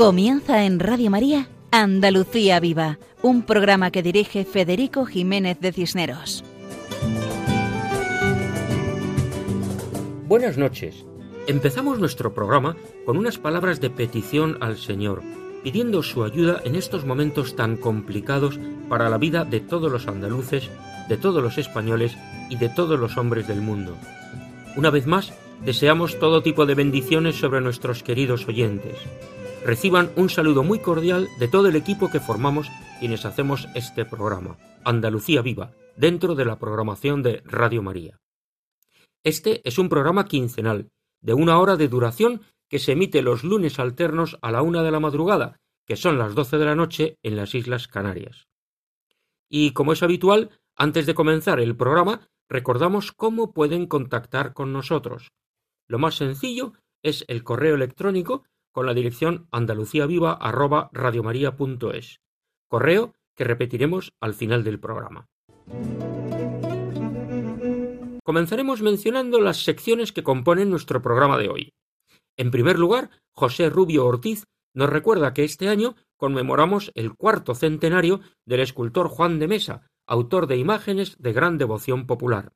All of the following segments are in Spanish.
Comienza en Radio María Andalucía Viva, un programa que dirige Federico Jiménez de Cisneros. Buenas noches. Empezamos nuestro programa con unas palabras de petición al Señor, pidiendo su ayuda en estos momentos tan complicados para la vida de todos los andaluces, de todos los españoles y de todos los hombres del mundo. Una vez más, deseamos todo tipo de bendiciones sobre nuestros queridos oyentes reciban un saludo muy cordial de todo el equipo que formamos quienes hacemos este programa, Andalucía Viva, dentro de la programación de Radio María. Este es un programa quincenal, de una hora de duración que se emite los lunes alternos a la una de la madrugada, que son las doce de la noche en las Islas Canarias. Y como es habitual, antes de comenzar el programa, recordamos cómo pueden contactar con nosotros. Lo más sencillo es el correo electrónico con la dirección andaluciaviva@radiomaria.es. Correo que repetiremos al final del programa. Comenzaremos mencionando las secciones que componen nuestro programa de hoy. En primer lugar, José Rubio Ortiz nos recuerda que este año conmemoramos el cuarto centenario del escultor Juan de Mesa, autor de imágenes de gran devoción popular.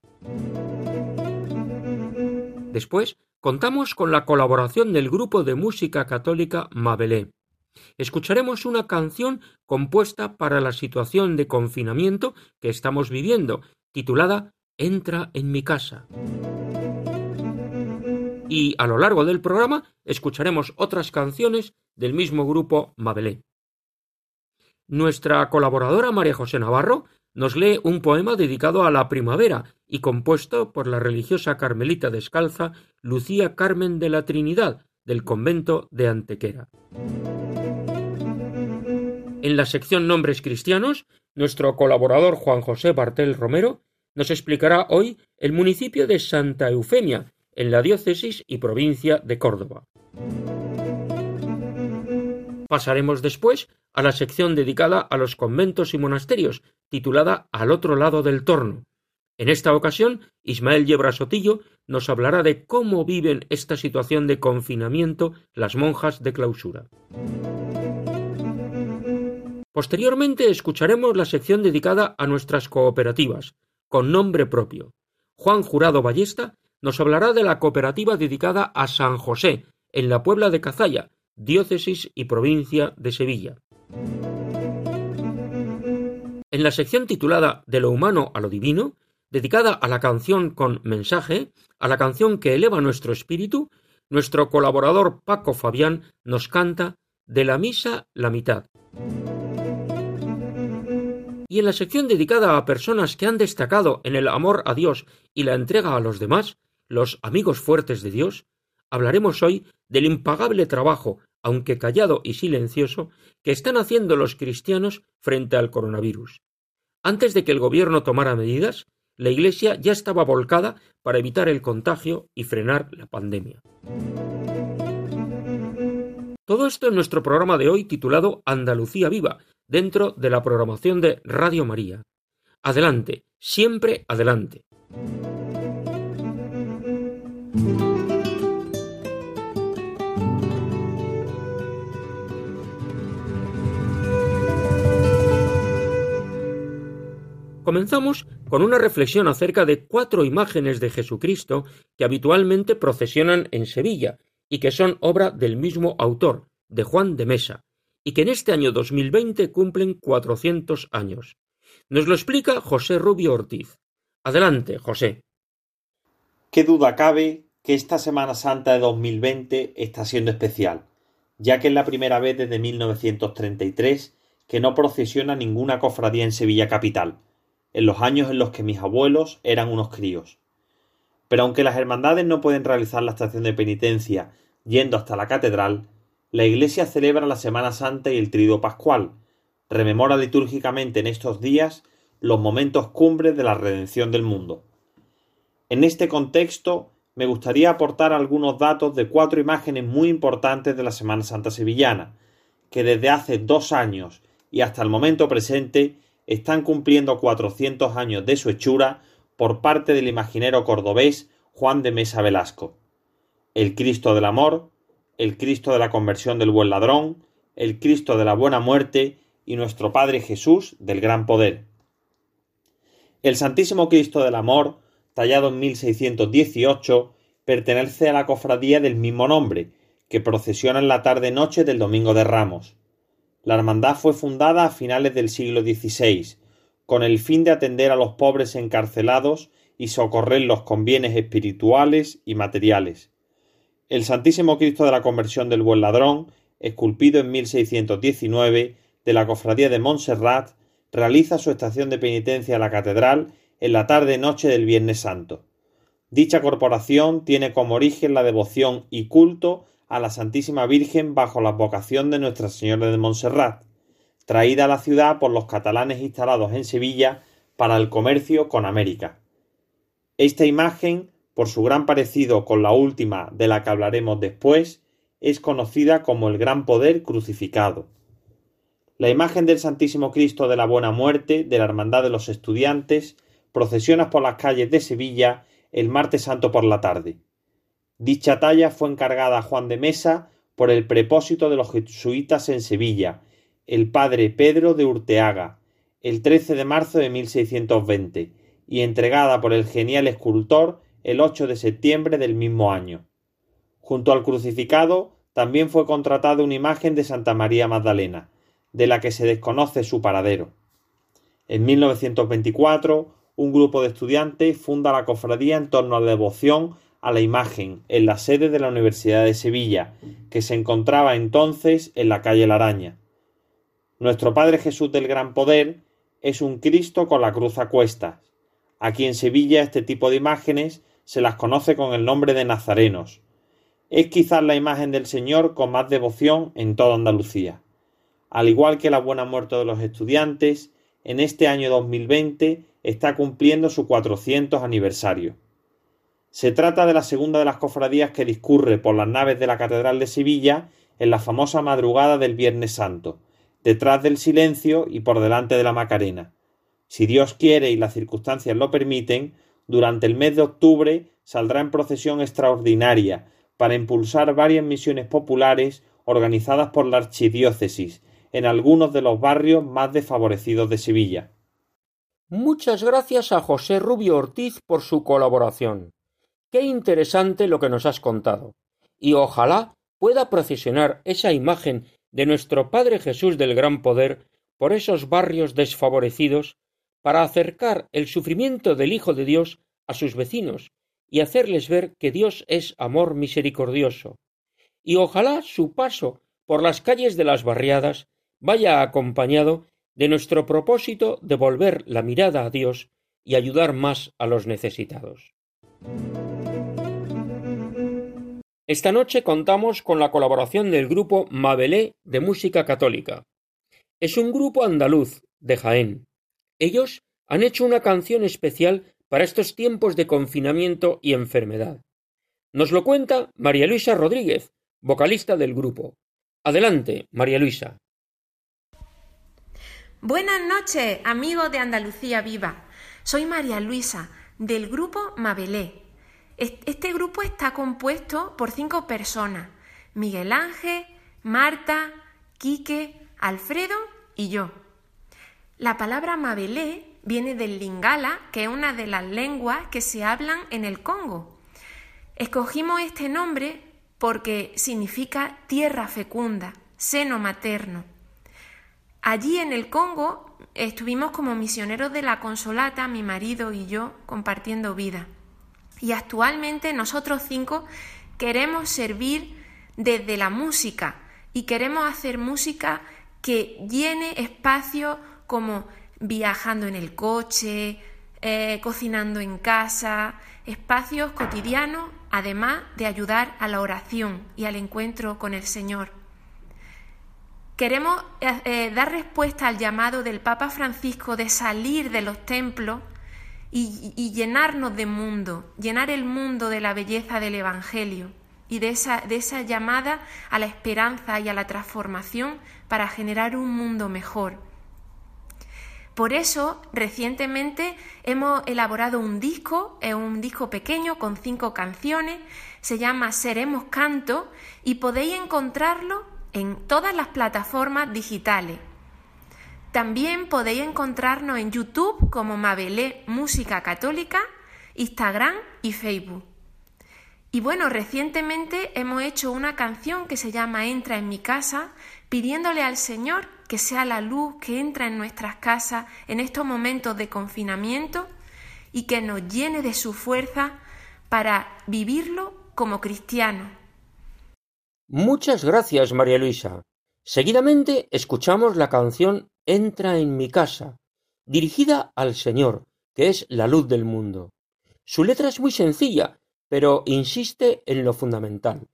Después contamos con la colaboración del grupo de música católica Mabelé. Escucharemos una canción compuesta para la situación de confinamiento que estamos viviendo, titulada Entra en mi casa. Y a lo largo del programa escucharemos otras canciones del mismo grupo Mabelé. Nuestra colaboradora María José Navarro nos lee un poema dedicado a la primavera y compuesto por la religiosa carmelita descalza Lucía Carmen de la Trinidad del convento de Antequera. En la sección Nombres Cristianos, nuestro colaborador Juan José Bartel Romero nos explicará hoy el municipio de Santa Eufemia, en la diócesis y provincia de Córdoba. Pasaremos después a la sección dedicada a los conventos y monasterios, titulada Al otro lado del torno. En esta ocasión, Ismael Yebra Sotillo nos hablará de cómo viven esta situación de confinamiento las monjas de clausura. Posteriormente escucharemos la sección dedicada a nuestras cooperativas, con nombre propio. Juan Jurado Ballesta nos hablará de la cooperativa dedicada a San José, en la Puebla de Cazalla, diócesis y provincia de Sevilla. En la sección titulada De lo humano a lo divino, dedicada a la canción con mensaje, a la canción que eleva nuestro espíritu, nuestro colaborador Paco Fabián nos canta De la misa la mitad. Y en la sección dedicada a personas que han destacado en el amor a Dios y la entrega a los demás, los amigos fuertes de Dios, hablaremos hoy del impagable trabajo, aunque callado y silencioso, que están haciendo los cristianos frente al coronavirus. Antes de que el gobierno tomara medidas, la Iglesia ya estaba volcada para evitar el contagio y frenar la pandemia. Todo esto en nuestro programa de hoy titulado Andalucía Viva, dentro de la programación de Radio María. Adelante, siempre adelante. Comenzamos con una reflexión acerca de cuatro imágenes de Jesucristo que habitualmente procesionan en Sevilla y que son obra del mismo autor, de Juan de Mesa, y que en este año 2020 cumplen 400 años. Nos lo explica José Rubio Ortiz. Adelante, José. Qué duda cabe que esta Semana Santa de 2020 está siendo especial, ya que es la primera vez desde 1933 que no procesiona ninguna cofradía en Sevilla capital en los años en los que mis abuelos eran unos críos. Pero aunque las hermandades no pueden realizar la estación de penitencia yendo hasta la catedral, la Iglesia celebra la Semana Santa y el Trido Pascual, rememora litúrgicamente en estos días los momentos cumbres de la redención del mundo. En este contexto, me gustaría aportar algunos datos de cuatro imágenes muy importantes de la Semana Santa sevillana, que desde hace dos años y hasta el momento presente están cumpliendo 400 años de su hechura por parte del imaginero cordobés Juan de Mesa Velasco. El Cristo del Amor, el Cristo de la Conversión del Buen Ladrón el Cristo de la Buena Muerte y nuestro Padre Jesús del Gran Poder. El Santísimo Cristo del Amor, tallado en 1618, pertenece a la cofradía del mismo nombre, que procesiona en la tarde-noche del Domingo de Ramos. La hermandad fue fundada a finales del siglo XVI, con el fin de atender a los pobres encarcelados y socorrerlos con bienes espirituales y materiales. El Santísimo Cristo de la Conversión del Buen Ladrón, esculpido en 1619 de la Cofradía de Montserrat, realiza su estación de penitencia a la catedral en la tarde-noche del Viernes Santo. Dicha corporación tiene como origen la devoción y culto a la Santísima Virgen bajo la vocación de Nuestra Señora de Montserrat, traída a la ciudad por los catalanes instalados en Sevilla para el comercio con América. Esta imagen, por su gran parecido con la última de la que hablaremos después, es conocida como el Gran Poder Crucificado. La imagen del Santísimo Cristo de la Buena Muerte de la Hermandad de los Estudiantes procesiona por las calles de Sevilla el martes santo por la tarde. Dicha talla fue encargada a Juan de Mesa por el prepósito de los jesuitas en Sevilla, el padre Pedro de Urteaga, el 13 de marzo de 1620, y entregada por el genial escultor el 8 de septiembre del mismo año. Junto al crucificado también fue contratada una imagen de Santa María Magdalena, de la que se desconoce su paradero. En 1924, un grupo de estudiantes funda la cofradía en torno a la devoción a la imagen en la sede de la Universidad de Sevilla, que se encontraba entonces en la calle La Araña. Nuestro Padre Jesús del Gran Poder es un Cristo con la cruz a cuestas. Aquí en Sevilla este tipo de imágenes se las conoce con el nombre de nazarenos. Es quizás la imagen del Señor con más devoción en toda Andalucía. Al igual que la buena muerte de los estudiantes, en este año 2020 está cumpliendo su 400 aniversario. Se trata de la segunda de las cofradías que discurre por las naves de la Catedral de Sevilla en la famosa madrugada del Viernes Santo, detrás del silencio y por delante de la Macarena. Si Dios quiere y las circunstancias lo permiten, durante el mes de octubre saldrá en procesión extraordinaria para impulsar varias misiones populares organizadas por la archidiócesis en algunos de los barrios más desfavorecidos de Sevilla. Muchas gracias a José Rubio Ortiz por su colaboración. Qué interesante lo que nos has contado. Y ojalá pueda procesionar esa imagen de nuestro Padre Jesús del Gran Poder por esos barrios desfavorecidos para acercar el sufrimiento del Hijo de Dios a sus vecinos y hacerles ver que Dios es amor misericordioso. Y ojalá su paso por las calles de las barriadas vaya acompañado de nuestro propósito de volver la mirada a Dios y ayudar más a los necesitados. Esta noche contamos con la colaboración del grupo Mabelé de música católica. Es un grupo andaluz de Jaén. Ellos han hecho una canción especial para estos tiempos de confinamiento y enfermedad. Nos lo cuenta María Luisa Rodríguez, vocalista del grupo. Adelante, María Luisa. Buenas noches, amigos de Andalucía Viva. Soy María Luisa, del grupo Mabelé. Este grupo está compuesto por cinco personas: Miguel Ángel, Marta, Quique, Alfredo y yo. La palabra Mabelé viene del lingala, que es una de las lenguas que se hablan en el Congo. Escogimos este nombre porque significa tierra fecunda, seno materno. Allí en el Congo estuvimos como misioneros de la Consolata, mi marido y yo, compartiendo vida. Y actualmente nosotros cinco queremos servir desde la música y queremos hacer música que llene espacios como viajando en el coche, eh, cocinando en casa, espacios cotidianos, además de ayudar a la oración y al encuentro con el Señor. Queremos eh, eh, dar respuesta al llamado del Papa Francisco de salir de los templos y, llenarnos de mundo, llenar el mundo de la belleza del Evangelio y de esa, de esa llamada a la esperanza y a la transformación para generar un mundo mejor. Por eso, recientemente hemos elaborado un disco, es un disco pequeño con cinco canciones, se llama Seremos Canto y podéis encontrarlo en todas las plataformas digitales. También podéis encontrarnos en YouTube como Mabelé Música Católica, Instagram y Facebook. Y bueno, recientemente hemos hecho una canción que se llama Entra en mi casa, pidiéndole al Señor que sea la luz que entra en nuestras casas en estos momentos de confinamiento y que nos llene de su fuerza para vivirlo como cristianos. Muchas gracias, María Luisa. Seguidamente escuchamos la canción Entra en mi casa, dirigida al Señor, que es la luz del mundo. Su letra es muy sencilla, pero insiste en lo fundamental.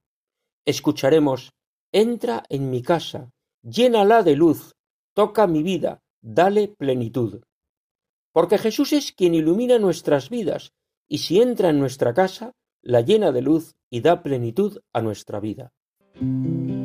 Escucharemos Entra en mi casa, llénala de luz, toca mi vida, dale plenitud. Porque Jesús es quien ilumina nuestras vidas, y si entra en nuestra casa, la llena de luz y da plenitud a nuestra vida. Thank you.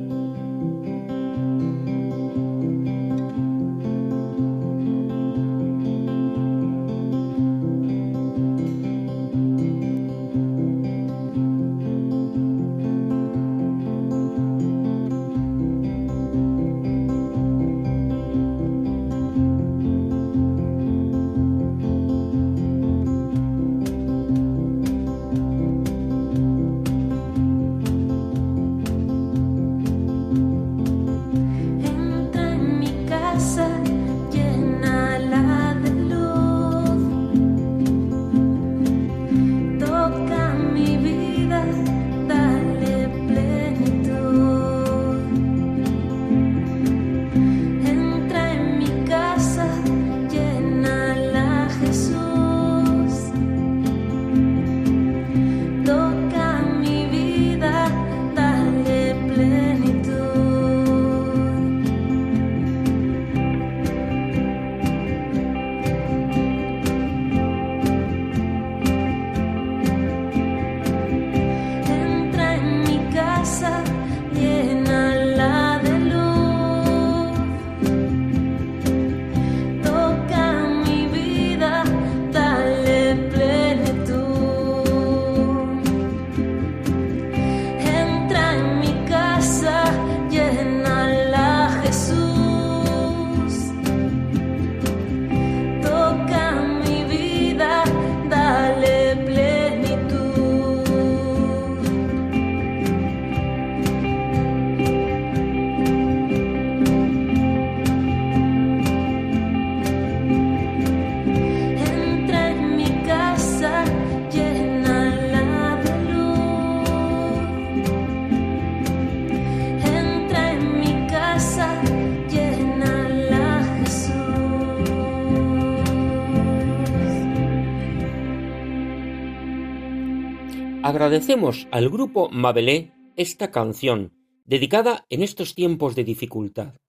Agradecemos al grupo Mabelé esta canción, dedicada en estos tiempos de dificultad,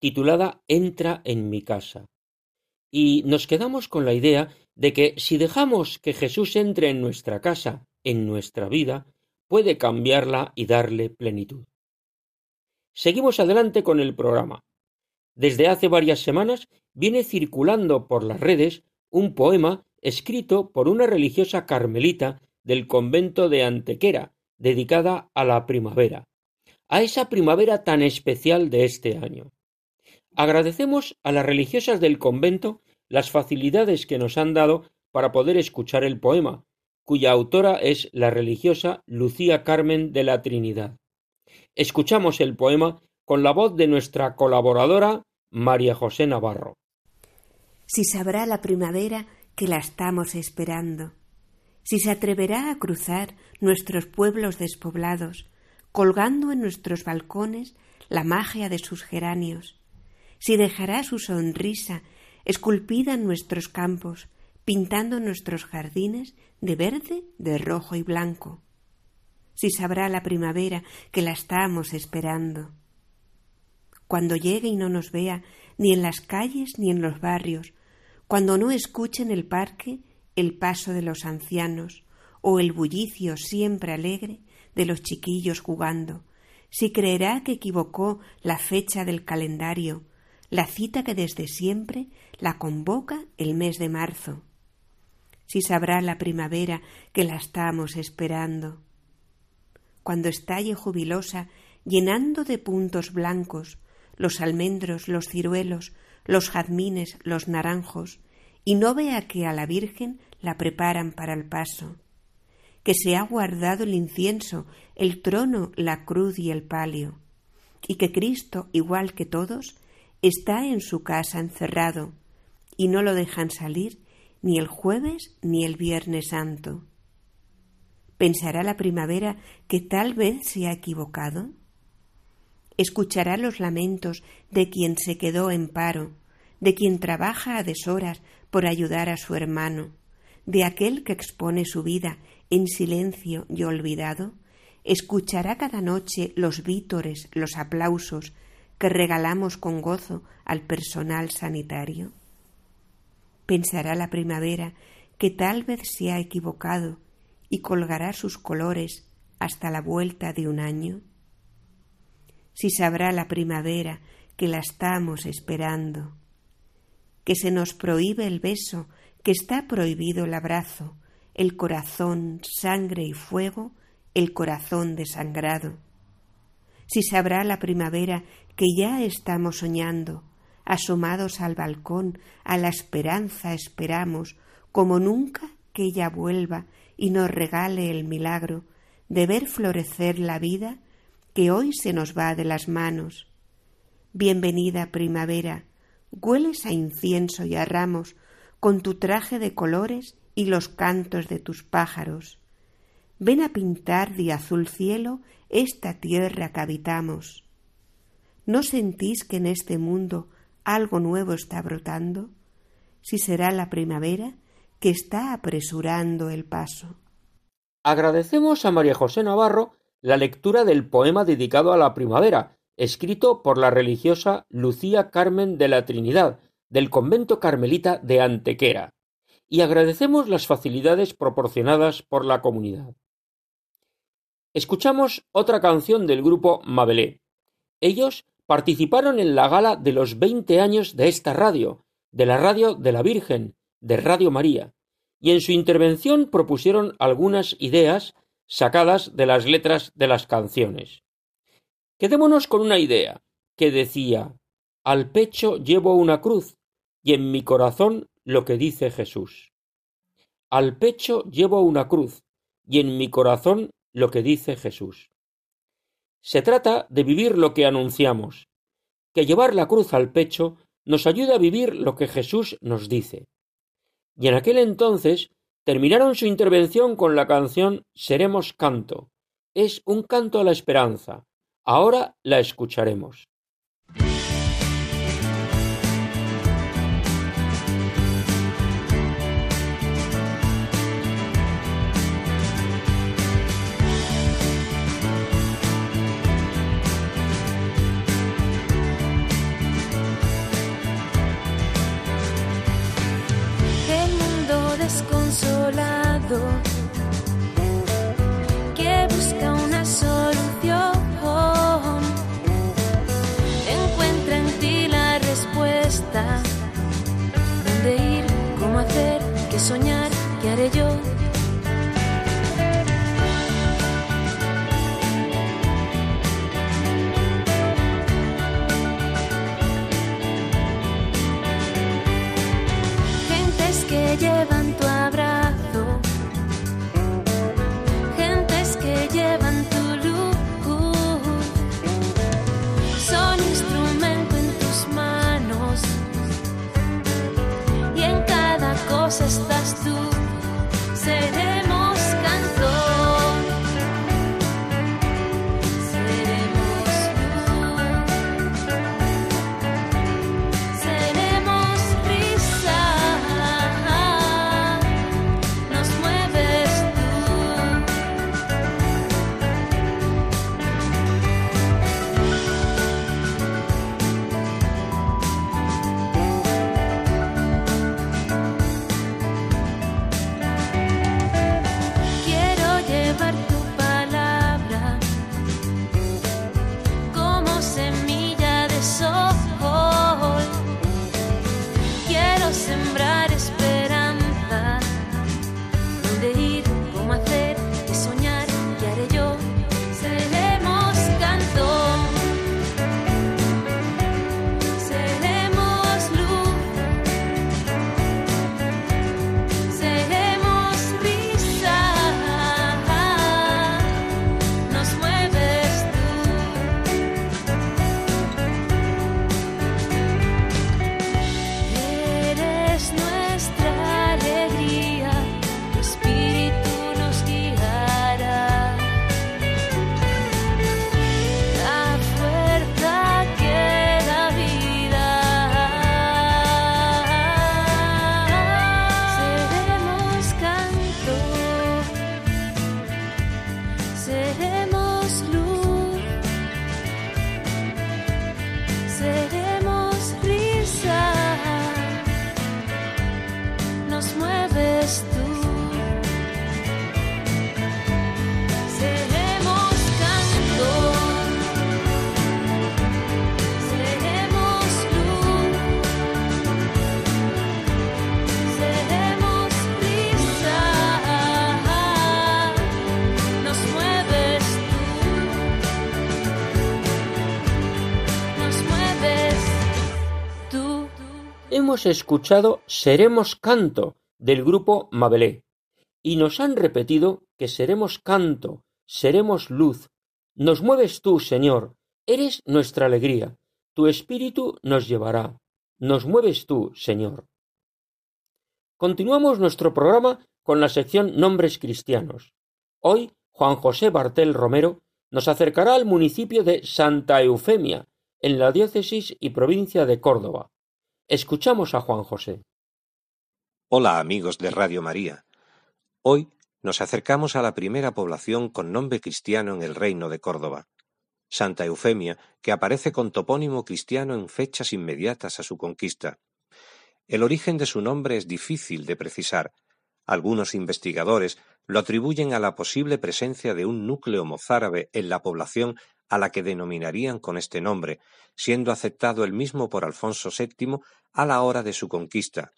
titulada Entra en mi casa. Y nos quedamos con la idea de que si dejamos que Jesús entre en nuestra casa, en nuestra vida, puede cambiarla y darle plenitud. Seguimos adelante con el programa. Desde hace varias semanas viene circulando por las redes un poema escrito por una religiosa carmelita del convento de Antequera, dedicada a la primavera, a esa primavera tan especial de este año. Agradecemos a las religiosas del convento las facilidades que nos han dado para poder escuchar el poema, cuya autora es la religiosa Lucía Carmen de la Trinidad. Escuchamos el poema con la voz de nuestra colaboradora María José Navarro. Si sabrá la primavera que la estamos esperando, si se atreverá a cruzar nuestros pueblos despoblados, colgando en nuestros balcones la magia de sus geranios, si dejará su sonrisa esculpida en nuestros campos, pintando nuestros jardines de verde, de rojo y blanco, si sabrá la primavera que la estamos esperando. Cuando llegue y no nos vea ni en las calles ni en los barrios, cuando no escuche en el parque el paso de los ancianos o el bullicio siempre alegre de los chiquillos jugando, si creerá que equivocó la fecha del calendario, la cita que desde siempre la convoca el mes de marzo, si sabrá la primavera que la estamos esperando. Cuando estalle jubilosa llenando de puntos blancos los almendros, los ciruelos, los jazmines, los naranjos, y no vea que a la Virgen la preparan para el paso, que se ha guardado el incienso, el trono, la cruz y el palio, y que Cristo, igual que todos, está en su casa encerrado, y no lo dejan salir ni el jueves ni el viernes santo. ¿Pensará la primavera que tal vez se ha equivocado? ¿Escuchará los lamentos de quien se quedó en paro, de quien trabaja a deshoras por ayudar a su hermano, de aquel que expone su vida en silencio y olvidado? ¿Escuchará cada noche los vítores, los aplausos que regalamos con gozo al personal sanitario? Pensará la primavera que tal vez se ha equivocado y colgará sus colores hasta la vuelta de un año. Si sabrá la primavera que la estamos esperando, que se nos prohíbe el beso, que está prohibido el abrazo, el corazón, sangre y fuego, el corazón desangrado. Si sabrá la primavera que ya estamos soñando, asomados al balcón, a la esperanza esperamos, como nunca que ella vuelva y nos regale el milagro de ver florecer la vida que hoy se nos va de las manos. Bienvenida primavera, hueles a incienso y a ramos, con tu traje de colores y los cantos de tus pájaros. Ven a pintar de azul cielo esta tierra que habitamos. ¿No sentís que en este mundo algo nuevo está brotando, si será la primavera que está apresurando el paso. Agradecemos a María José Navarro la lectura del poema dedicado a la primavera, escrito por la religiosa Lucía Carmen de la Trinidad, del convento carmelita de Antequera, y agradecemos las facilidades proporcionadas por la comunidad. Escuchamos otra canción del grupo Mabelé. Ellos participaron en la gala de los veinte años de esta radio, de la radio de la Virgen, de Radio María, y en su intervención propusieron algunas ideas sacadas de las letras de las canciones. Quedémonos con una idea que decía Al pecho llevo una cruz y en mi corazón lo que dice Jesús. Al pecho llevo una cruz y en mi corazón lo que dice Jesús. Se trata de vivir lo que anunciamos, que llevar la cruz al pecho nos ayuda a vivir lo que Jesús nos dice. Y en aquel entonces terminaron su intervención con la canción Seremos canto. Es un canto a la esperanza. Ahora la escucharemos. Que busca una solución. Encuentra en ti la respuesta. ¿Dónde ir? ¿Cómo hacer? ¿Qué soñar? ¿Qué haré yo? Gentes que llevan tu estás sit Hemos escuchado Seremos Canto del grupo Mabelé y nos han repetido que seremos canto, seremos luz. Nos mueves tú, Señor, eres nuestra alegría, tu espíritu nos llevará. Nos mueves tú, Señor. Continuamos nuestro programa con la sección Nombres Cristianos. Hoy Juan José Bartel Romero nos acercará al municipio de Santa Eufemia, en la diócesis y provincia de Córdoba. Escuchamos a Juan José. Hola amigos de Radio María. Hoy nos acercamos a la primera población con nombre cristiano en el reino de Córdoba, Santa Eufemia, que aparece con topónimo cristiano en fechas inmediatas a su conquista. El origen de su nombre es difícil de precisar. Algunos investigadores lo atribuyen a la posible presencia de un núcleo mozárabe en la población a la que denominarían con este nombre, siendo aceptado el mismo por Alfonso VII a la hora de su conquista.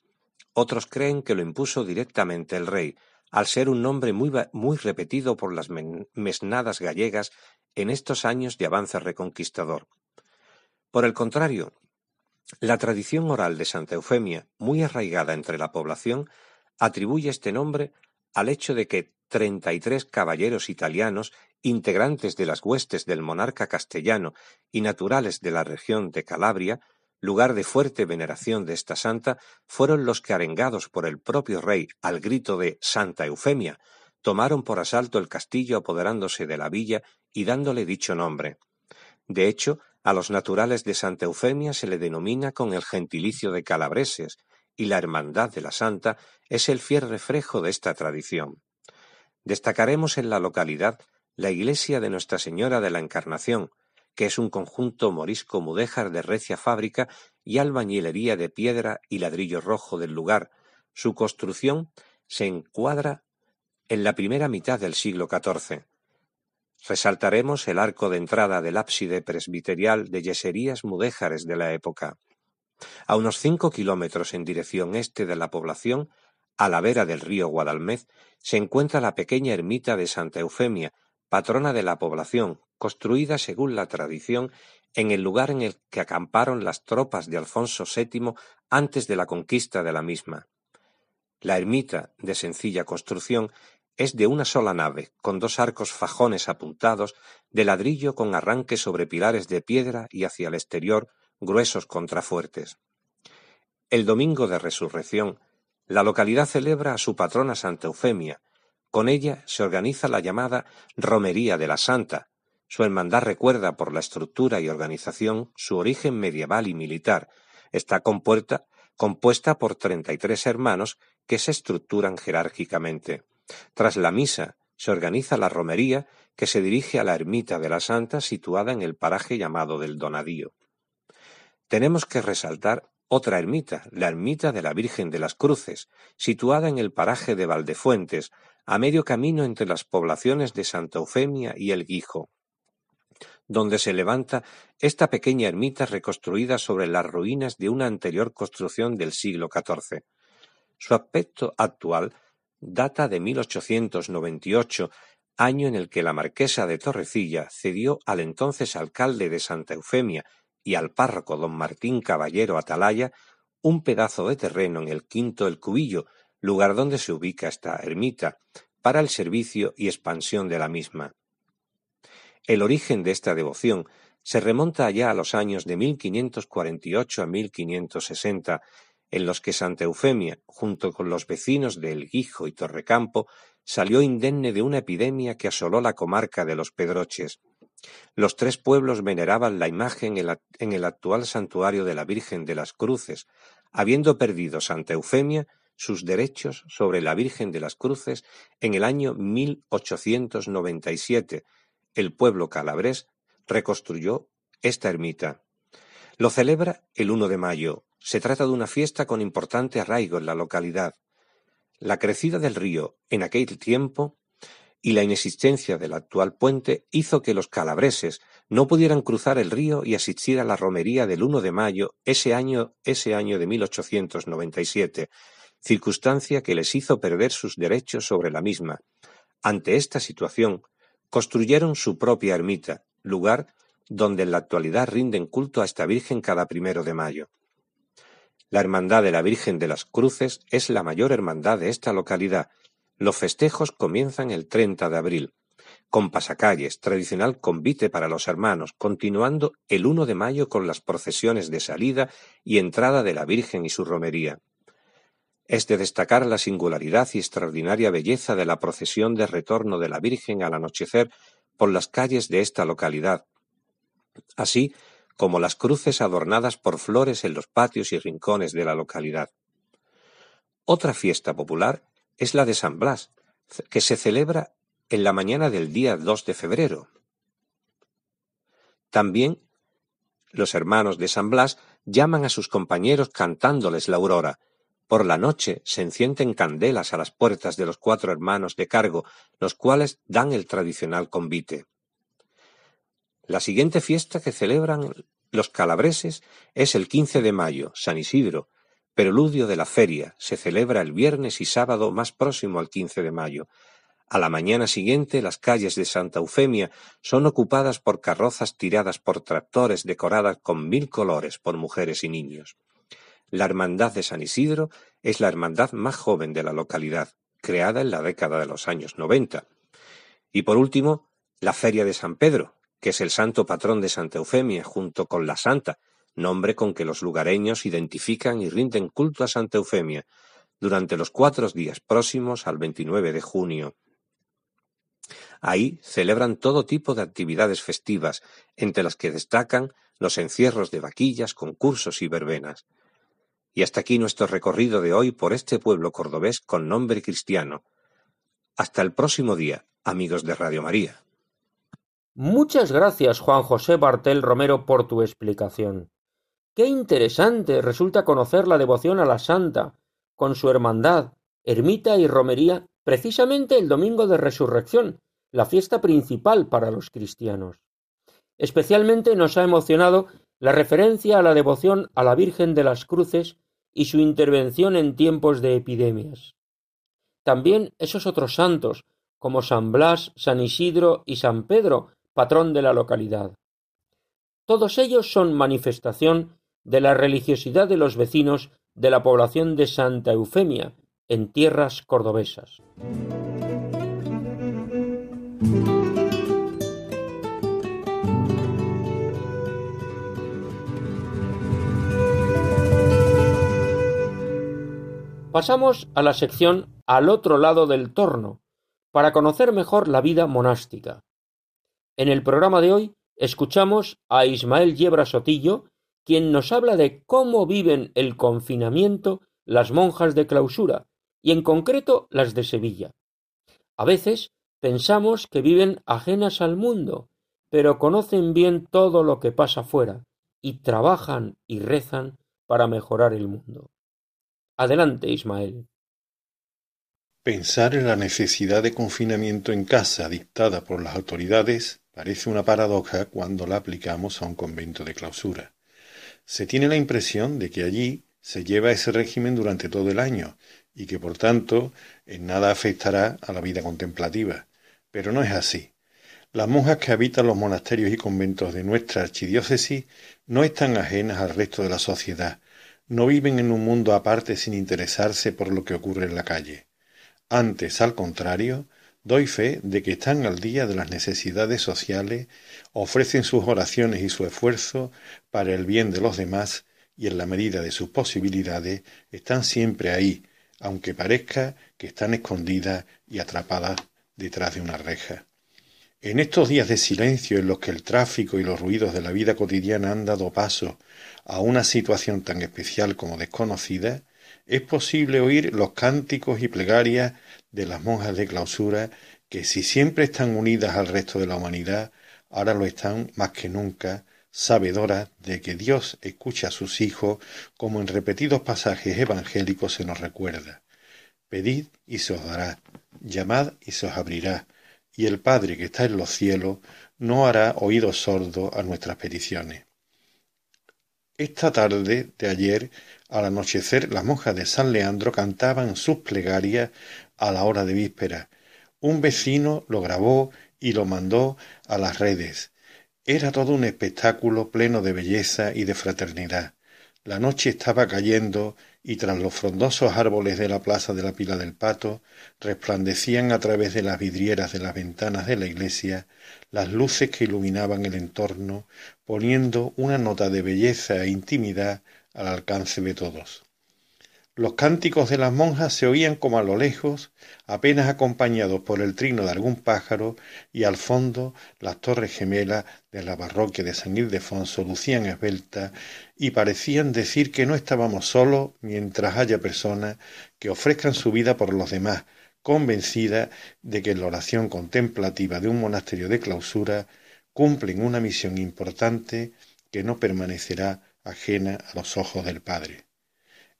Otros creen que lo impuso directamente el rey, al ser un nombre muy, muy repetido por las mesnadas gallegas en estos años de avance reconquistador. Por el contrario, la tradición oral de Santa Eufemia, muy arraigada entre la población, atribuye este nombre al hecho de que treinta y tres caballeros italianos, integrantes de las huestes del monarca castellano y naturales de la región de Calabria, lugar de fuerte veneración de esta santa, fueron los que, arengados por el propio rey al grito de Santa Eufemia, tomaron por asalto el castillo apoderándose de la villa y dándole dicho nombre. De hecho, a los naturales de Santa Eufemia se le denomina con el gentilicio de calabreses, y la Hermandad de la Santa es el fiel reflejo de esta tradición. Destacaremos en la localidad la iglesia de Nuestra Señora de la Encarnación, que es un conjunto morisco mudéjar de recia fábrica y albañilería de piedra y ladrillo rojo del lugar. Su construcción se encuadra en la primera mitad del siglo XIV. Resaltaremos el arco de entrada del ábside presbiterial de yeserías mudéjares de la época. A unos cinco kilómetros en dirección este de la población, a la vera del río Guadalmez, se encuentra la pequeña ermita de Santa Eufemia, patrona de la población, construida según la tradición en el lugar en el que acamparon las tropas de Alfonso VII antes de la conquista de la misma. La ermita, de sencilla construcción, es de una sola nave, con dos arcos fajones apuntados, de ladrillo con arranque sobre pilares de piedra y hacia el exterior gruesos contrafuertes. El domingo de resurrección, la localidad celebra a su patrona Santa Eufemia. Con ella se organiza la llamada Romería de la Santa, su hermandad recuerda por la estructura y organización su origen medieval y militar. Está compuesta, compuesta por treinta y tres hermanos que se estructuran jerárquicamente. Tras la misa se organiza la romería que se dirige a la ermita de la Santa situada en el paraje llamado del Donadío. Tenemos que resaltar otra ermita, la ermita de la Virgen de las Cruces, situada en el paraje de Valdefuentes, a medio camino entre las poblaciones de Santa Eufemia y El Guijo donde se levanta esta pequeña ermita reconstruida sobre las ruinas de una anterior construcción del siglo XIV. Su aspecto actual data de 1898, año en el que la marquesa de Torrecilla cedió al entonces alcalde de Santa Eufemia y al párroco don Martín Caballero Atalaya un pedazo de terreno en el quinto El Cubillo, lugar donde se ubica esta ermita, para el servicio y expansión de la misma. El origen de esta devoción se remonta allá a los años de 1548 a 1560, en los que Santa Eufemia, junto con los vecinos de El Guijo y Torrecampo, salió indemne de una epidemia que asoló la comarca de los Pedroches. Los tres pueblos veneraban la imagen en el actual santuario de la Virgen de las Cruces, habiendo perdido Santa Eufemia sus derechos sobre la Virgen de las Cruces en el año 1897, el pueblo calabrés reconstruyó esta ermita. Lo celebra el 1 de mayo. Se trata de una fiesta con importante arraigo en la localidad. La crecida del río en aquel tiempo y la inexistencia del actual puente hizo que los calabreses no pudieran cruzar el río y asistir a la romería del 1 de mayo ese año, ese año de 1897, circunstancia que les hizo perder sus derechos sobre la misma. Ante esta situación, construyeron su propia ermita, lugar donde en la actualidad rinden culto a esta Virgen cada primero de mayo. La Hermandad de la Virgen de las Cruces es la mayor hermandad de esta localidad. Los festejos comienzan el 30 de abril, con pasacalles, tradicional convite para los hermanos, continuando el 1 de mayo con las procesiones de salida y entrada de la Virgen y su romería. Es de destacar la singularidad y extraordinaria belleza de la procesión de retorno de la Virgen al anochecer por las calles de esta localidad, así como las cruces adornadas por flores en los patios y rincones de la localidad. Otra fiesta popular es la de San Blas, que se celebra en la mañana del día 2 de febrero. También los hermanos de San Blas llaman a sus compañeros cantándoles la aurora. Por la noche se encienden candelas a las puertas de los cuatro hermanos de cargo, los cuales dan el tradicional convite. La siguiente fiesta que celebran los calabreses es el 15 de mayo, San Isidro, preludio de la feria, se celebra el viernes y sábado más próximo al 15 de mayo. A la mañana siguiente las calles de Santa Eufemia son ocupadas por carrozas tiradas por tractores decoradas con mil colores por mujeres y niños. La Hermandad de San Isidro es la hermandad más joven de la localidad, creada en la década de los años noventa. Y por último, la Feria de San Pedro, que es el santo patrón de Santa Eufemia, junto con la Santa, nombre con que los lugareños identifican y rinden culto a Santa Eufemia, durante los cuatro días próximos al 29 de junio. Ahí celebran todo tipo de actividades festivas, entre las que destacan los encierros de vaquillas, concursos y verbenas. Y hasta aquí nuestro recorrido de hoy por este pueblo cordobés con nombre cristiano. Hasta el próximo día, amigos de Radio María. Muchas gracias, Juan José Bartel Romero, por tu explicación. Qué interesante resulta conocer la devoción a la Santa, con su hermandad, ermita y romería, precisamente el domingo de resurrección, la fiesta principal para los cristianos. Especialmente nos ha emocionado la referencia a la devoción a la Virgen de las Cruces y su intervención en tiempos de epidemias. También esos otros santos, como San Blas, San Isidro y San Pedro, patrón de la localidad. Todos ellos son manifestación de la religiosidad de los vecinos de la población de Santa Eufemia, en tierras cordobesas. Pasamos a la sección al otro lado del torno, para conocer mejor la vida monástica. En el programa de hoy escuchamos a Ismael Yebra Sotillo, quien nos habla de cómo viven el confinamiento las monjas de clausura, y en concreto las de Sevilla. A veces pensamos que viven ajenas al mundo, pero conocen bien todo lo que pasa fuera, y trabajan y rezan para mejorar el mundo. Adelante, Ismael. Pensar en la necesidad de confinamiento en casa dictada por las autoridades Parece una paradoja cuando la aplicamos a un convento de clausura. Se tiene la impresión de que allí se lleva ese régimen durante todo el año y que por tanto en nada afectará a la vida contemplativa. Pero no es así. Las monjas que habitan los monasterios y conventos de nuestra archidiócesis no están ajenas al resto de la sociedad, no viven en un mundo aparte sin interesarse por lo que ocurre en la calle. Antes, al contrario, Doy fe de que están al día de las necesidades sociales, ofrecen sus oraciones y su esfuerzo para el bien de los demás y en la medida de sus posibilidades están siempre ahí, aunque parezca que están escondidas y atrapadas detrás de una reja. En estos días de silencio en los que el tráfico y los ruidos de la vida cotidiana han dado paso a una situación tan especial como desconocida, es posible oír los cánticos y plegarias de las monjas de clausura que si siempre están unidas al resto de la humanidad, ahora lo están más que nunca, sabedoras de que Dios escucha a sus hijos como en repetidos pasajes evangélicos se nos recuerda. Pedid y se os dará, llamad y se os abrirá, y el Padre que está en los cielos no hará oídos sordos a nuestras peticiones. Esta tarde de ayer, al anochecer, las monjas de San Leandro cantaban sus plegarias a la hora de víspera. Un vecino lo grabó y lo mandó a las redes. Era todo un espectáculo pleno de belleza y de fraternidad. La noche estaba cayendo y tras los frondosos árboles de la plaza de la pila del pato resplandecían a través de las vidrieras de las ventanas de la iglesia las luces que iluminaban el entorno, poniendo una nota de belleza e intimidad al alcance de todos. Los cánticos de las monjas se oían como a lo lejos, apenas acompañados por el trino de algún pájaro, y al fondo las torres gemelas de la parroquia de San Ildefonso lucían esbeltas y parecían decir que no estábamos solos mientras haya personas que ofrezcan su vida por los demás, convencidas de que la oración contemplativa de un monasterio de clausura cumplen una misión importante que no permanecerá ajena a los ojos del Padre.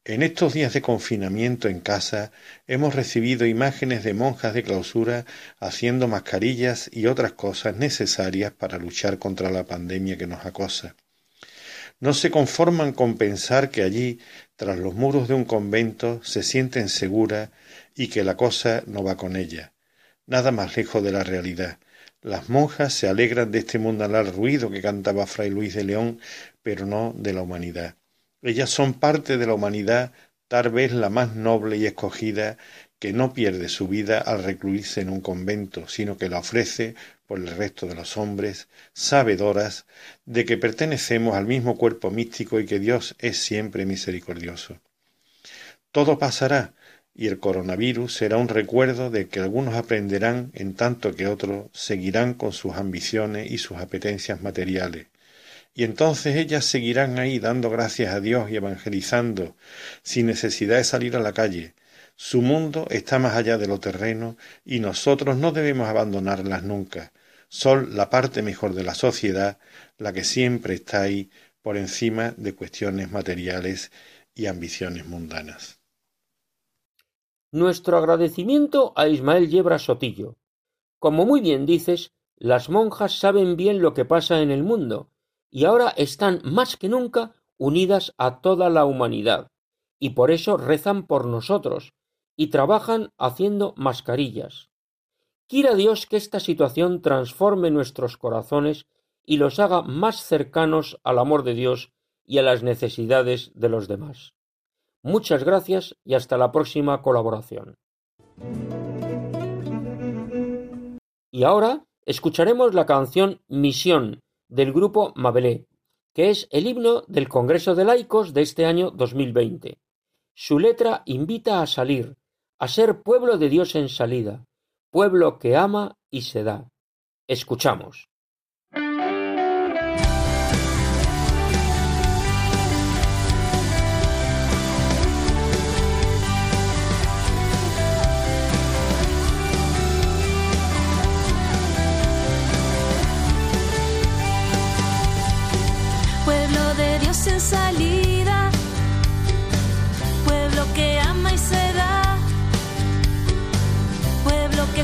En estos días de confinamiento en casa hemos recibido imágenes de monjas de clausura haciendo mascarillas y otras cosas necesarias para luchar contra la pandemia que nos acosa. No se conforman con pensar que allí, tras los muros de un convento, se sienten seguras y que la cosa no va con ella. Nada más lejos de la realidad. Las monjas se alegran de este mundanal ruido que cantaba Fray Luis de León, pero no de la humanidad. Ellas son parte de la humanidad, tal vez la más noble y escogida, que no pierde su vida al recluirse en un convento, sino que la ofrece por el resto de los hombres, sabedoras de que pertenecemos al mismo cuerpo místico y que Dios es siempre misericordioso. Todo pasará, y el coronavirus será un recuerdo de que algunos aprenderán en tanto que otros seguirán con sus ambiciones y sus apetencias materiales, y entonces ellas seguirán ahí dando gracias a Dios y evangelizando, sin necesidad de salir a la calle. Su mundo está más allá de lo terreno y nosotros no debemos abandonarlas nunca. Son la parte mejor de la sociedad, la que siempre está ahí por encima de cuestiones materiales y ambiciones mundanas. Nuestro agradecimiento a Ismael Yebra Sotillo. Como muy bien dices, las monjas saben bien lo que pasa en el mundo y ahora están más que nunca unidas a toda la humanidad, y por eso rezan por nosotros, y trabajan haciendo mascarillas. Quiera Dios que esta situación transforme nuestros corazones y los haga más cercanos al amor de Dios y a las necesidades de los demás. Muchas gracias y hasta la próxima colaboración. Y ahora escucharemos la canción Misión del grupo Mabelé, que es el himno del Congreso de Laicos de este año 2020. Su letra invita a salir, a ser pueblo de Dios en salida, pueblo que ama y se da. Escuchamos.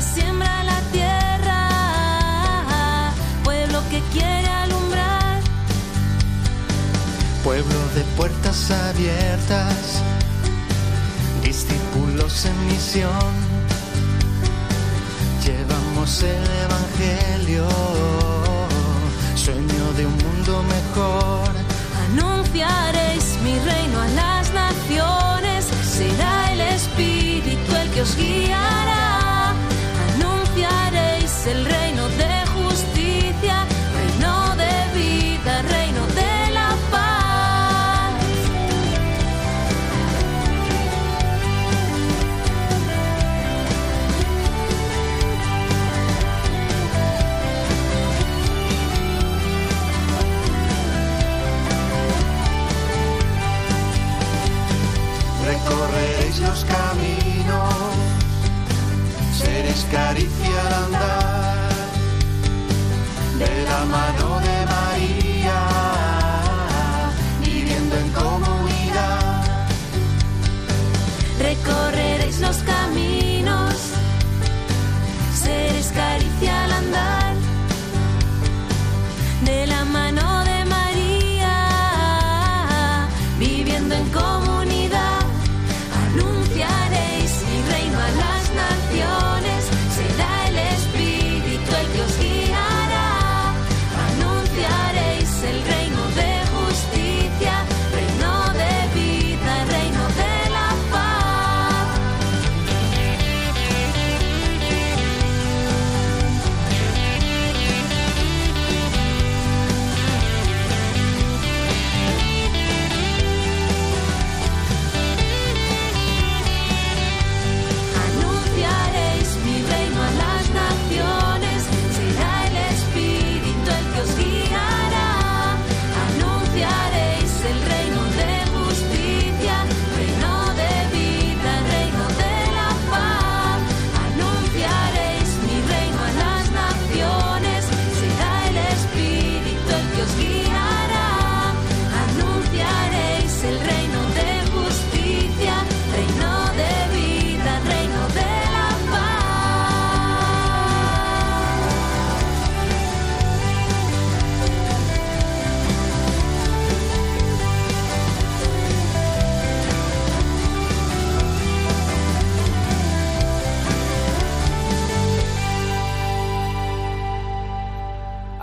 Siembra la tierra, pueblo que quiere alumbrar. Pueblo de puertas abiertas, discípulos en misión, llevamos el Evangelio, sueño de un mundo mejor. Anunciaréis mi reino a las naciones, será el Espíritu el que os guiará. El reino caricia al andar de la mano de María, viviendo en comunidad. Recorreréis los caminos, seréis caricia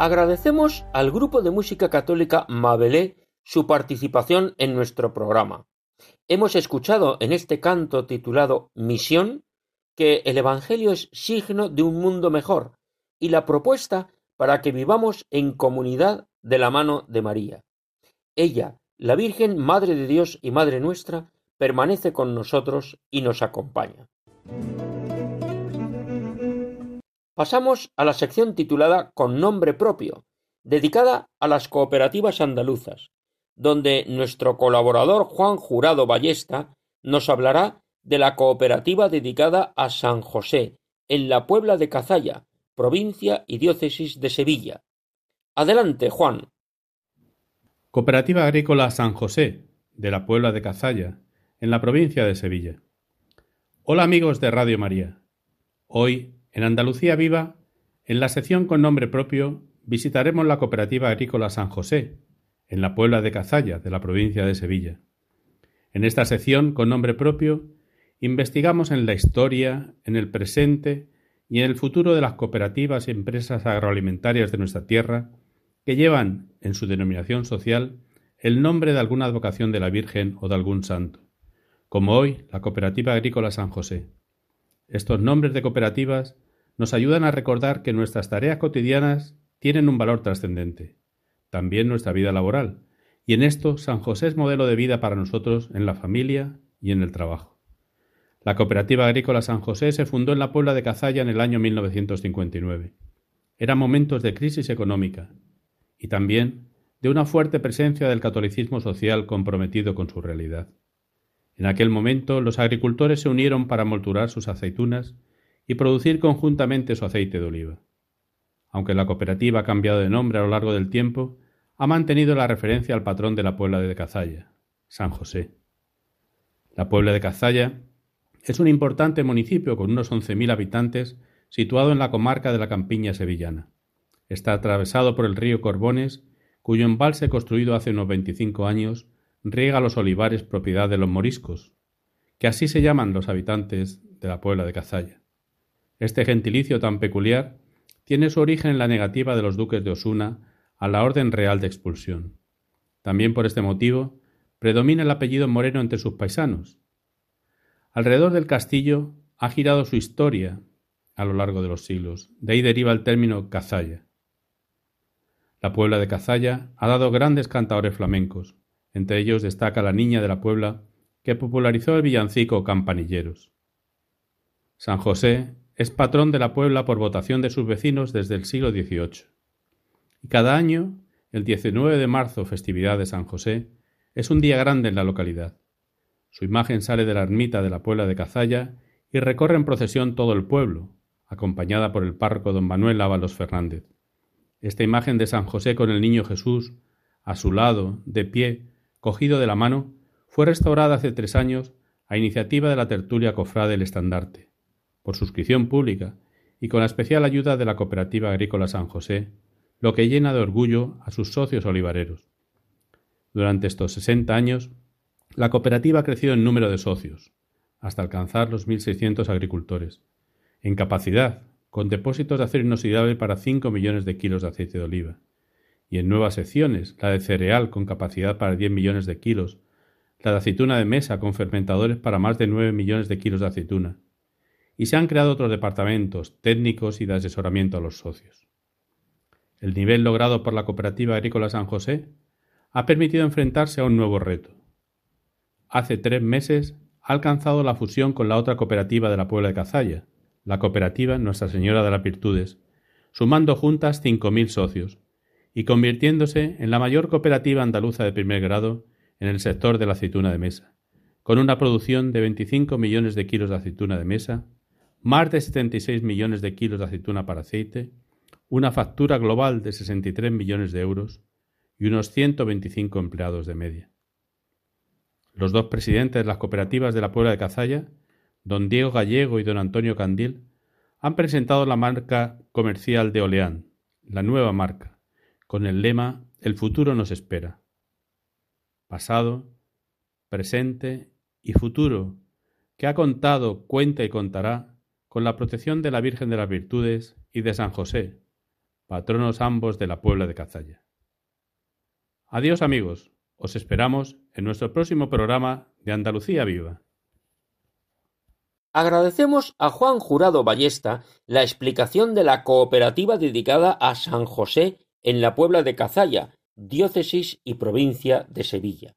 Agradecemos al grupo de música católica Mabelé su participación en nuestro programa. Hemos escuchado en este canto titulado Misión que el Evangelio es signo de un mundo mejor y la propuesta para que vivamos en comunidad de la mano de María. Ella, la Virgen, Madre de Dios y Madre nuestra, permanece con nosotros y nos acompaña. Pasamos a la sección titulada Con nombre propio, dedicada a las cooperativas andaluzas, donde nuestro colaborador Juan Jurado Ballesta nos hablará de la cooperativa dedicada a San José, en la Puebla de Cazalla, provincia y diócesis de Sevilla. Adelante, Juan. Cooperativa Agrícola San José, de la Puebla de Cazalla, en la provincia de Sevilla. Hola amigos de Radio María. Hoy en Andalucía Viva, en la sección con nombre propio, visitaremos la Cooperativa Agrícola San José, en la Puebla de Cazalla, de la provincia de Sevilla. En esta sección con nombre propio, investigamos en la historia, en el presente y en el futuro de las cooperativas y empresas agroalimentarias de nuestra tierra que llevan en su denominación social el nombre de alguna advocación de la Virgen o de algún santo, como hoy la Cooperativa Agrícola San José. Estos nombres de cooperativas nos ayudan a recordar que nuestras tareas cotidianas tienen un valor trascendente, también nuestra vida laboral, y en esto San José es modelo de vida para nosotros en la familia y en el trabajo. La Cooperativa Agrícola San José se fundó en la Puebla de Cazalla en el año 1959. Eran momentos de crisis económica y también de una fuerte presencia del catolicismo social comprometido con su realidad. En aquel momento los agricultores se unieron para molturar sus aceitunas y producir conjuntamente su aceite de oliva. Aunque la cooperativa ha cambiado de nombre a lo largo del tiempo, ha mantenido la referencia al patrón de la Puebla de Cazalla, San José. La Puebla de Cazalla es un importante municipio con unos 11.000 habitantes situado en la comarca de la Campiña sevillana. Está atravesado por el río Corbones, cuyo embalse construido hace unos 25 años riega los olivares propiedad de los moriscos, que así se llaman los habitantes de la Puebla de Cazalla. Este gentilicio tan peculiar tiene su origen en la negativa de los duques de Osuna a la orden real de expulsión. También por este motivo predomina el apellido Moreno entre sus paisanos. Alrededor del castillo ha girado su historia a lo largo de los siglos. De ahí deriva el término Cazalla. La Puebla de Cazalla ha dado grandes cantadores flamencos. Entre ellos destaca la Niña de la Puebla, que popularizó el villancico Campanilleros. San José es patrón de la Puebla por votación de sus vecinos desde el siglo XVIII. Y cada año, el 19 de marzo, festividad de San José, es un día grande en la localidad. Su imagen sale de la ermita de la Puebla de Cazalla y recorre en procesión todo el pueblo, acompañada por el párroco don Manuel Ábalos Fernández. Esta imagen de San José con el niño Jesús, a su lado, de pie, cogido de la mano, fue restaurada hace tres años a iniciativa de la tertulia Cofrade del Estandarte por suscripción pública y con la especial ayuda de la Cooperativa Agrícola San José, lo que llena de orgullo a sus socios olivareros. Durante estos sesenta años, la cooperativa ha crecido en número de socios, hasta alcanzar los 1.600 agricultores, en capacidad, con depósitos de acero inoxidable para 5 millones de kilos de aceite de oliva, y en nuevas secciones, la de cereal con capacidad para 10 millones de kilos, la de aceituna de mesa con fermentadores para más de 9 millones de kilos de aceituna, y se han creado otros departamentos técnicos y de asesoramiento a los socios. El nivel logrado por la Cooperativa Agrícola San José ha permitido enfrentarse a un nuevo reto. Hace tres meses ha alcanzado la fusión con la otra cooperativa de la Puebla de Cazalla, la cooperativa Nuestra Señora de las Virtudes, sumando juntas 5.000 socios y convirtiéndose en la mayor cooperativa andaluza de primer grado en el sector de la aceituna de mesa, con una producción de 25 millones de kilos de aceituna de mesa más de 76 millones de kilos de aceituna para aceite, una factura global de 63 millones de euros y unos 125 empleados de media. Los dos presidentes de las cooperativas de la Puebla de Cazalla, don Diego Gallego y don Antonio Candil, han presentado la marca comercial de Oleán, la nueva marca, con el lema El futuro nos espera. Pasado, presente y futuro, que ha contado, cuenta y contará con la protección de la Virgen de las Virtudes y de San José, patronos ambos de la Puebla de Cazalla. Adiós amigos, os esperamos en nuestro próximo programa de Andalucía Viva. Agradecemos a Juan Jurado Ballesta la explicación de la cooperativa dedicada a San José en la Puebla de Cazalla, diócesis y provincia de Sevilla.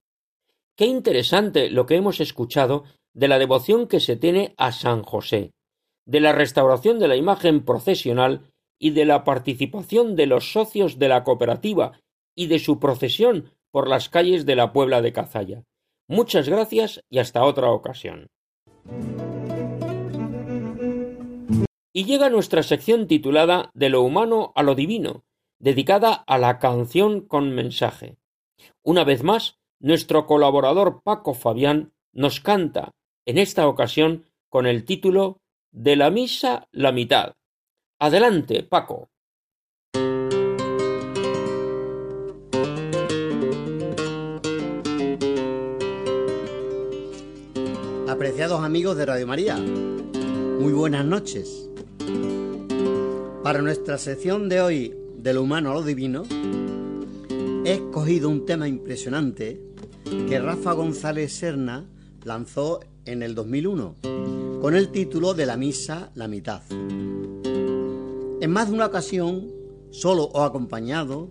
Qué interesante lo que hemos escuchado de la devoción que se tiene a San José, de la restauración de la imagen procesional y de la participación de los socios de la cooperativa y de su procesión por las calles de la Puebla de Cazalla. Muchas gracias y hasta otra ocasión. Y llega nuestra sección titulada De lo humano a lo divino, dedicada a la canción con mensaje. Una vez más, nuestro colaborador Paco Fabián nos canta, en esta ocasión, con el título De la misa la mitad. Adelante, Paco. Apreciados amigos de Radio María, muy buenas noches. Para nuestra sección de hoy, de lo humano a lo divino, he escogido un tema impresionante que Rafa González Serna lanzó en el 2001 con el título de La Misa, la mitad. En más de una ocasión, solo o acompañado,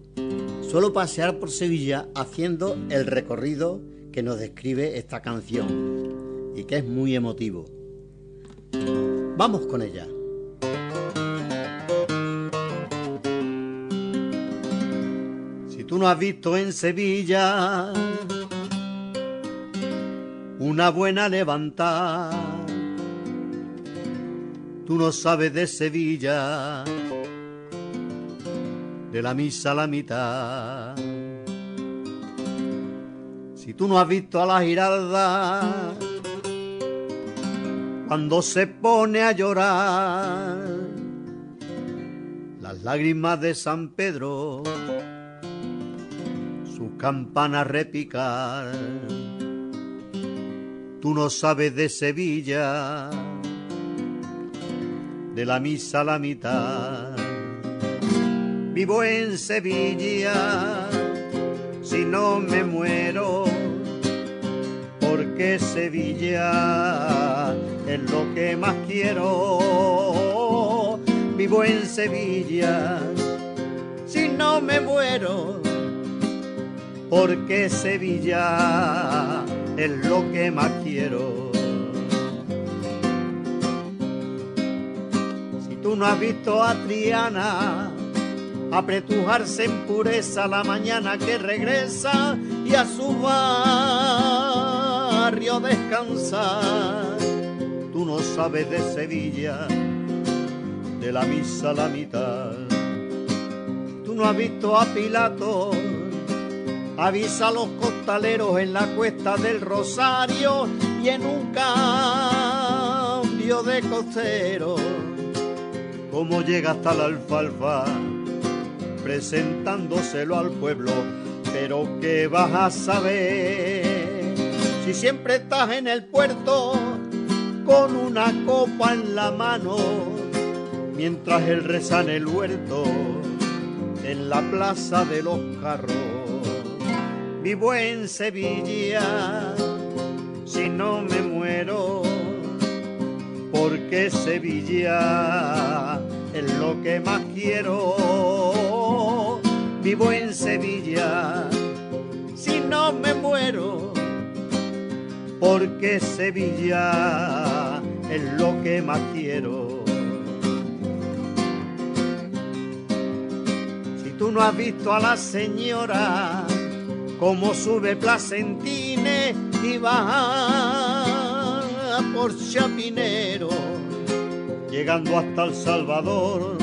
suelo pasear por Sevilla haciendo el recorrido que nos describe esta canción y que es muy emotivo. Vamos con ella. Si tú no has visto en Sevilla una buena levantada, tú no sabes de Sevilla, de la misa a la mitad. Si tú no has visto a la giralda, cuando se pone a llorar las lágrimas de San Pedro, sus campanas repicar. Tú no sabes de Sevilla, de la misa a la mitad. Vivo en Sevilla, si no me muero, porque Sevilla es lo que más quiero. Vivo en Sevilla, si no me muero, porque Sevilla es lo que más quiero. Tú no has visto a Triana, apretujarse en pureza la mañana que regresa y a su barrio descansar tú no sabes de Sevilla, de la misa a la mitad. Tú no has visto a Pilato, avisa a los costaleros en la cuesta del Rosario y en un cambio de costero, cómo llega hasta la alfalfa, presentándoselo al pueblo, pero ¿qué vas a saber? Si siempre estás en el puerto, con una copa en la mano, mientras él reza en el huerto, en la plaza de los carros. Vivo en Sevilla, si no me muero, porque Sevilla es lo que más quiero. Vivo en Sevilla, si no me muero porque Sevilla es lo que más quiero. Si tú no has visto a la señora como sube Placentine y baja por Chapinero, llegando hasta El Salvador,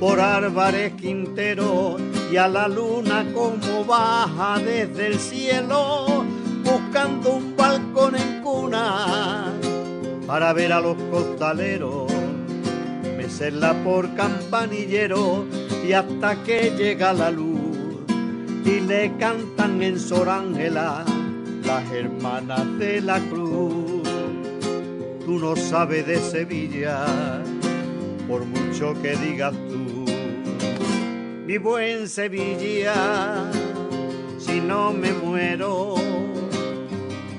por Álvarez Quintero y a la luna como baja desde el cielo buscando un balcón en cuna para ver a los costaleros mecerla por campanillero y hasta que llega la luz y le cantan en Sor Ángela las hermanas de la cruz. Tú no sabes de Sevilla, por mucho que digas tú. vivo en Sevilla, si no me muero,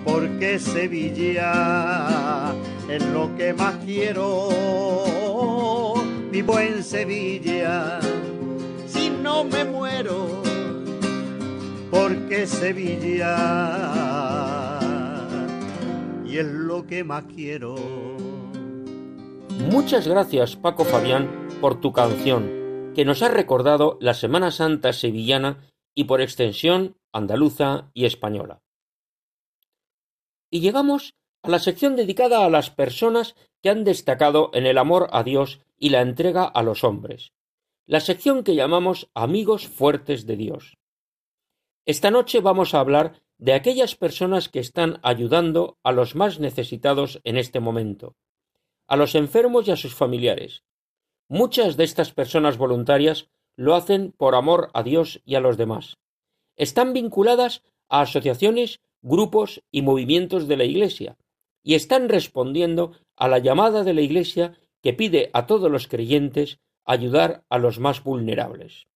porque Sevilla es lo que más quiero. Vivo en Sevilla, si no me muero, porque Sevilla es lo que más quiero. Muchas gracias Paco Fabián por tu canción, que nos ha recordado la Semana Santa sevillana y por extensión andaluza y española. Y llegamos a la sección dedicada a las personas que han destacado en el amor a Dios y la entrega a los hombres, la sección que llamamos Amigos Fuertes de Dios. Esta noche vamos a hablar de aquellas personas que están ayudando a los más necesitados en este momento, a los enfermos y a sus familiares. Muchas de estas personas voluntarias lo hacen por amor a Dios y a los demás. Están vinculadas a asociaciones, grupos y movimientos de la Iglesia, y están respondiendo a la llamada de la Iglesia que pide a todos los creyentes ayudar a los más vulnerables.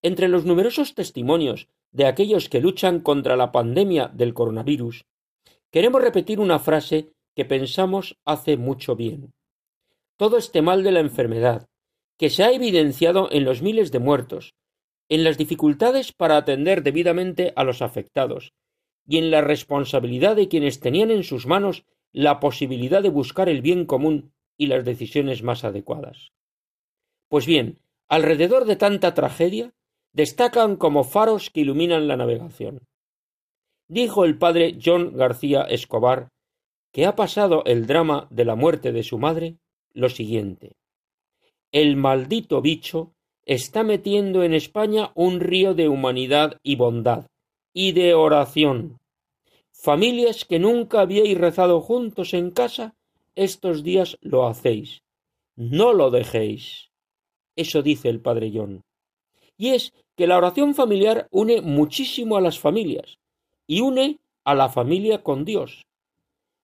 Entre los numerosos testimonios de aquellos que luchan contra la pandemia del coronavirus, queremos repetir una frase que pensamos hace mucho bien. Todo este mal de la enfermedad, que se ha evidenciado en los miles de muertos, en las dificultades para atender debidamente a los afectados, y en la responsabilidad de quienes tenían en sus manos la posibilidad de buscar el bien común y las decisiones más adecuadas. Pues bien, alrededor de tanta tragedia, destacan como faros que iluminan la navegación. Dijo el padre John García Escobar, que ha pasado el drama de la muerte de su madre, lo siguiente. El maldito bicho está metiendo en España un río de humanidad y bondad, y de oración. Familias que nunca habíais rezado juntos en casa, estos días lo hacéis. No lo dejéis. Eso dice el padre John y es que la oración familiar une muchísimo a las familias y une a la familia con Dios.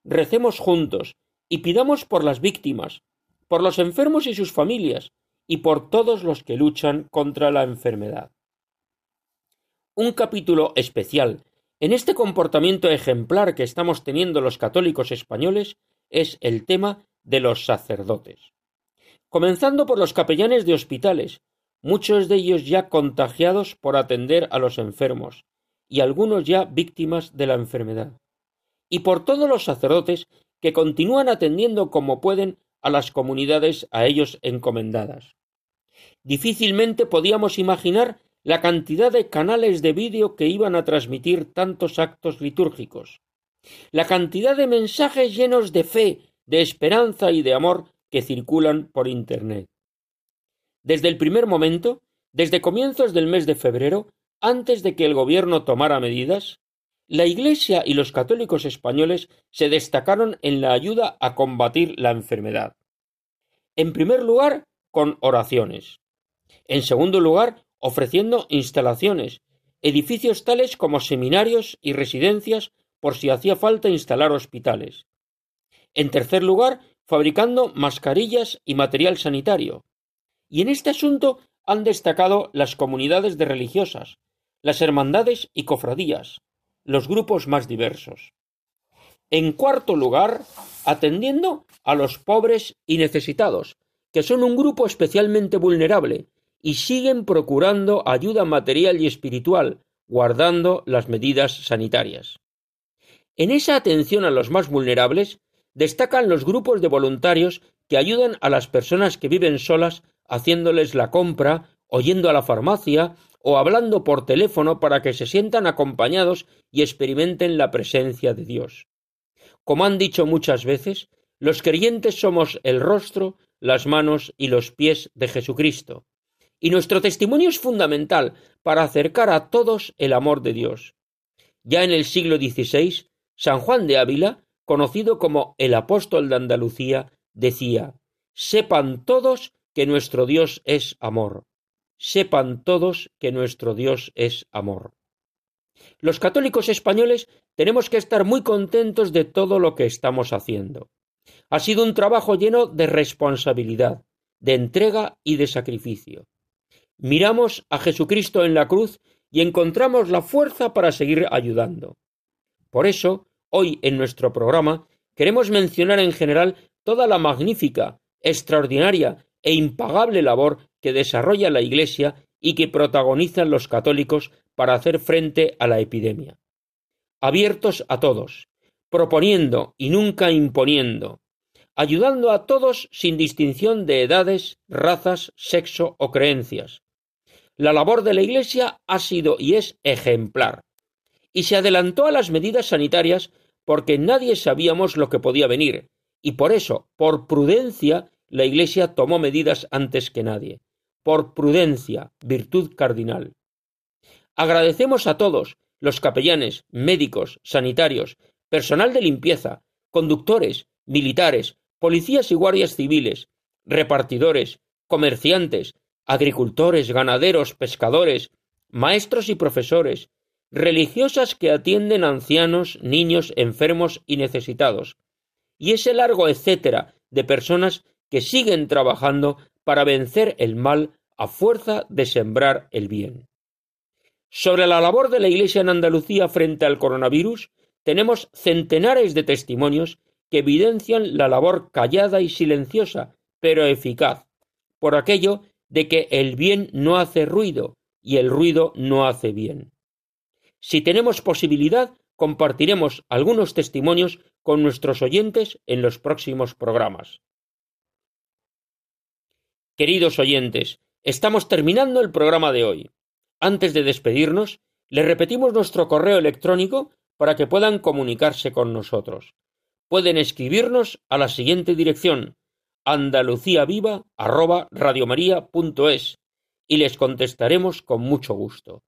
Recemos juntos y pidamos por las víctimas, por los enfermos y sus familias, y por todos los que luchan contra la enfermedad. Un capítulo especial en este comportamiento ejemplar que estamos teniendo los católicos españoles es el tema de los sacerdotes. Comenzando por los capellanes de hospitales, muchos de ellos ya contagiados por atender a los enfermos, y algunos ya víctimas de la enfermedad, y por todos los sacerdotes que continúan atendiendo como pueden a las comunidades a ellos encomendadas. Difícilmente podíamos imaginar la cantidad de canales de vídeo que iban a transmitir tantos actos litúrgicos, la cantidad de mensajes llenos de fe, de esperanza y de amor que circulan por Internet. Desde el primer momento, desde comienzos del mes de febrero, antes de que el gobierno tomara medidas, la Iglesia y los católicos españoles se destacaron en la ayuda a combatir la enfermedad. En primer lugar, con oraciones. En segundo lugar, ofreciendo instalaciones, edificios tales como seminarios y residencias por si hacía falta instalar hospitales. En tercer lugar, fabricando mascarillas y material sanitario. Y en este asunto han destacado las comunidades de religiosas, las hermandades y cofradías, los grupos más diversos. En cuarto lugar, atendiendo a los pobres y necesitados, que son un grupo especialmente vulnerable y siguen procurando ayuda material y espiritual, guardando las medidas sanitarias. En esa atención a los más vulnerables destacan los grupos de voluntarios que ayudan a las personas que viven solas haciéndoles la compra, oyendo a la farmacia o hablando por teléfono para que se sientan acompañados y experimenten la presencia de Dios. Como han dicho muchas veces, los creyentes somos el rostro, las manos y los pies de Jesucristo. Y nuestro testimonio es fundamental para acercar a todos el amor de Dios. Ya en el siglo XVI, San Juan de Ávila, conocido como el apóstol de Andalucía, decía Sepan todos que nuestro Dios es amor. Sepan todos que nuestro Dios es amor. Los católicos españoles tenemos que estar muy contentos de todo lo que estamos haciendo. Ha sido un trabajo lleno de responsabilidad, de entrega y de sacrificio. miramos a Jesucristo en la cruz y encontramos la fuerza para seguir ayudando. Por eso, hoy en nuestro programa queremos mencionar en general toda la magnífica, extraordinaria e impagable labor que desarrolla la Iglesia y que protagonizan los católicos para hacer frente a la epidemia. Abiertos a todos, proponiendo y nunca imponiendo, ayudando a todos sin distinción de edades, razas, sexo o creencias. La labor de la Iglesia ha sido y es ejemplar, y se adelantó a las medidas sanitarias porque nadie sabíamos lo que podía venir, y por eso, por prudencia, la Iglesia tomó medidas antes que nadie. Por prudencia, virtud cardinal. Agradecemos a todos, los capellanes, médicos, sanitarios, personal de limpieza, conductores, militares, policías y guardias civiles, repartidores, comerciantes, agricultores, ganaderos, pescadores, maestros y profesores, religiosas que atienden a ancianos, niños, enfermos y necesitados, y ese largo etcétera de personas que siguen trabajando para vencer el mal a fuerza de sembrar el bien. Sobre la labor de la Iglesia en Andalucía frente al coronavirus, tenemos centenares de testimonios que evidencian la labor callada y silenciosa, pero eficaz, por aquello de que el bien no hace ruido y el ruido no hace bien. Si tenemos posibilidad, compartiremos algunos testimonios con nuestros oyentes en los próximos programas. Queridos oyentes, estamos terminando el programa de hoy. Antes de despedirnos, les repetimos nuestro correo electrónico para que puedan comunicarse con nosotros. Pueden escribirnos a la siguiente dirección andaluciaviva@radiomaria.es y les contestaremos con mucho gusto.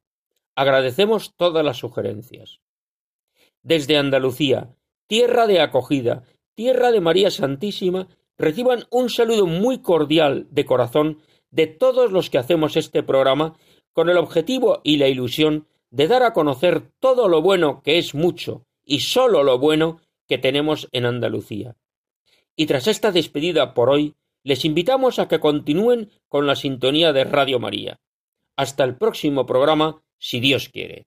Agradecemos todas las sugerencias. Desde Andalucía, tierra de acogida, tierra de María Santísima, reciban un saludo muy cordial de corazón de todos los que hacemos este programa con el objetivo y la ilusión de dar a conocer todo lo bueno que es mucho y sólo lo bueno que tenemos en Andalucía. Y tras esta despedida por hoy, les invitamos a que continúen con la sintonía de Radio María. Hasta el próximo programa, si Dios quiere.